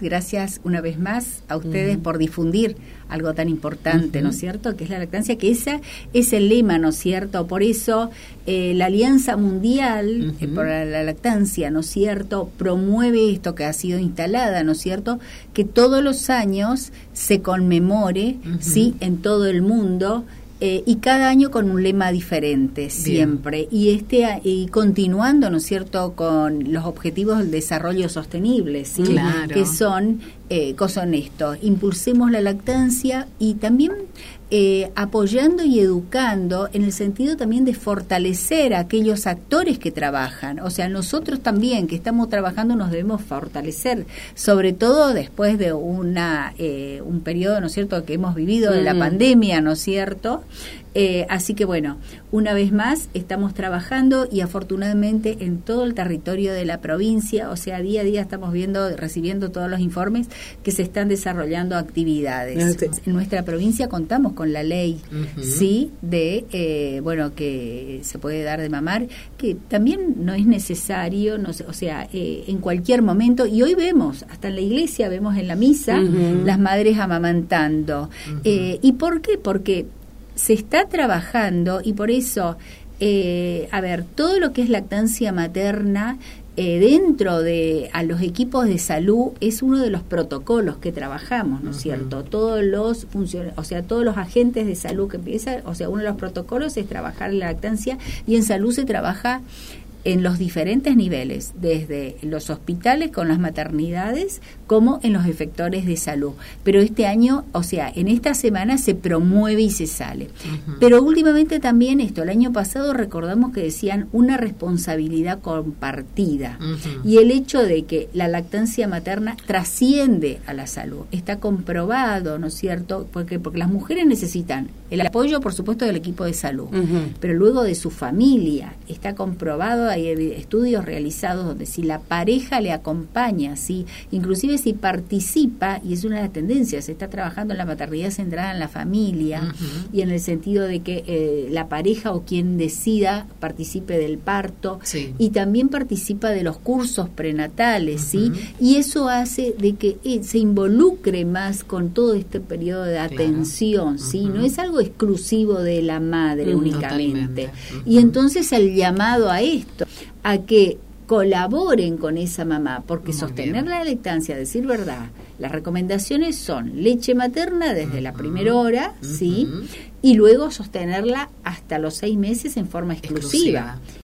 Gracias una vez más a ustedes por difundir algo tan importante, ¿no es cierto? Que es la lactancia, que esa es el lema, ¿no es cierto? Por eso eh, la Alianza Mundial eh, por la, Lactancia, ¿no es cierto? Promueve esto que ha sido instalada, ¿no es cierto? Que todos los años se conmemore, ¿sí? En todo el mundo eh, y cada año con un lema diferente siempre. Y este y continuando no es cierto con los objetivos del desarrollo sostenible ¿sí? que son eh, son estos. Impulsemos la lactancia y también eh, apoyando y educando en el sentido también de fortalecer a aquellos actores que trabajan. O sea, nosotros también que estamos trabajando nos debemos fortalecer, sobre todo después de una eh, un periodo, ¿no es cierto?, que hemos vivido de la mm. pandemia, ¿no es cierto? Eh, así que bueno, una vez más estamos trabajando y afortunadamente en todo el territorio de la provincia, o sea, día a día estamos viendo, recibiendo todos los informes que se están desarrollando actividades. En nuestra provincia contamos con la ley, sí, de, eh, bueno, que se puede dar de mamar, que también no es necesario, no o sea, eh, en cualquier momento, y hoy vemos, hasta en la iglesia, vemos en la misa, las madres amamantando. ¿Y por qué? Porque se está trabajando y por eso, eh, a ver, todo lo que es lactancia materna eh, dentro de a los equipos de salud es uno de los protocolos que trabajamos, ¿no es cierto? Todos los o sea, todos los agentes de salud que empiezan, o sea, uno de los protocolos es trabajar la lactancia y en salud se trabaja en los diferentes niveles, desde los hospitales con las maternidades como en los efectores de salud. Pero este año, o sea, en esta semana se promueve y se sale. Pero últimamente también esto, el año pasado recordamos que decían una responsabilidad compartida y el hecho de que la lactancia materna trasciende a la salud. Está comprobado, ¿no es cierto? Porque, porque las mujeres necesitan el apoyo, por supuesto, del equipo de salud, pero luego de su familia. Está comprobado hay estudios realizados donde si la pareja le acompaña, si inclusive si participa, y es una de las tendencias, se está trabajando en la maternidad centrada en la familia y en el sentido de que eh, la pareja o quien decida participe del parto y también participa de los cursos prenatales, ¿sí? Y eso hace de que eh, se involucre más con todo este periodo de atención, ¿sí? No es algo exclusivo de la madre únicamente. Y entonces el llamado a esto, a que colaboren con esa mamá, porque sostener la lactancia, decir verdad, las recomendaciones son leche materna desde la primera hora, ¿sí? Y luego sostenerla hasta los seis meses en forma exclusiva.